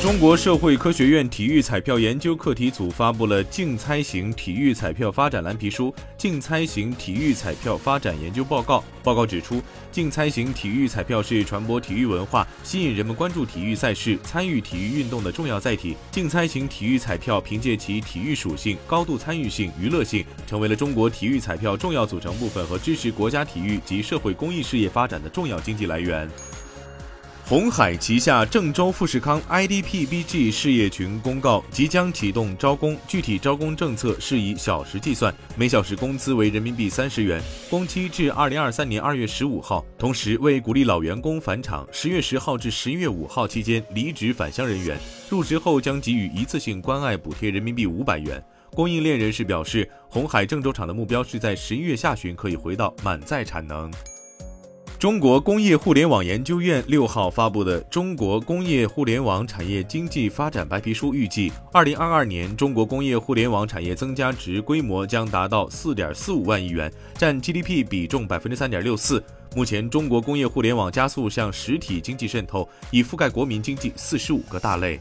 中国社会科学院体育彩票研究课题组发布了《竞猜型体育彩票发展蓝皮书》《竞猜型体育彩票发展研究报告》。报告指出，竞猜型体育彩票是传播体育文化、吸引人们关注体育赛事、参与体育运动的重要载体。竞猜型体育彩票凭借其体育属性、高度参与性、娱乐性，成为了中国体育彩票重要组成部分和支持国家体育及社会公益事业发展的重要经济来源。红海旗下郑州富士康 IDPBG 事业群公告，即将启动招工，具体招工政策是以小时计算，每小时工资为人民币三十元，工期至二零二三年二月十五号。同时，为鼓励老员工返厂，十月十号至十一月五号期间离职返乡人员入职后将给予一次性关爱补贴人民币五百元。供应链人士表示，红海郑州厂的目标是在十一月下旬可以回到满载产能。中国工业互联网研究院六号发布的《中国工业互联网产业经济发展白皮书》预计，二零二二年中国工业互联网产业增加值规模将达到四点四五万亿元，占 GDP 比重百分之三点六四。目前，中国工业互联网加速向实体经济渗透，已覆盖国民经济四十五个大类。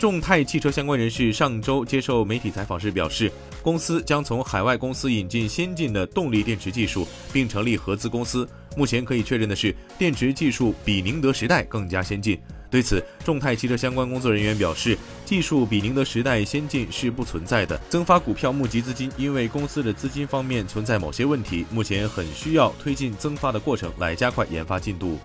众泰汽车相关人士上周接受媒体采访时表示，公司将从海外公司引进先进的动力电池技术，并成立合资公司。目前可以确认的是，电池技术比宁德时代更加先进。对此，众泰汽车相关工作人员表示，技术比宁德时代先进是不存在的。增发股票募集资金，因为公司的资金方面存在某些问题，目前很需要推进增发的过程来加快研发进度。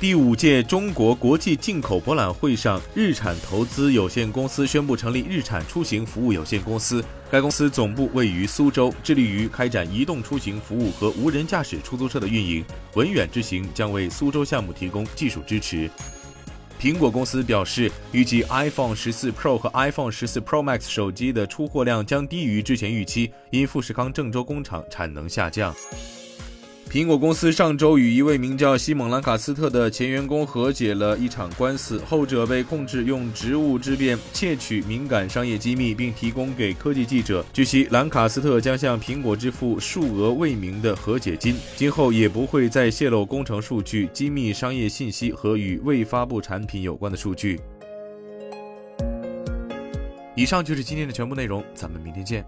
第五届中国国际进口博览会上，日产投资有限公司宣布成立日产出行服务有限公司。该公司总部位于苏州，致力于开展移动出行服务和无人驾驶出租车的运营。文远之行将为苏州项目提供技术支持。苹果公司表示，预计 iPhone 十四 Pro 和 iPhone 十四 Pro Max 手机的出货量将低于之前预期，因富士康郑州工厂产能下降。苹果公司上周与一位名叫西蒙·兰卡斯特的前员工和解了一场官司，后者被控制用职务之便窃取敏感商业机密，并提供给科技记者。据悉，兰卡斯特将向苹果支付数额未明的和解金，今后也不会再泄露工程数据、机密商业信息和与未发布产品有关的数据。以上就是今天的全部内容，咱们明天见。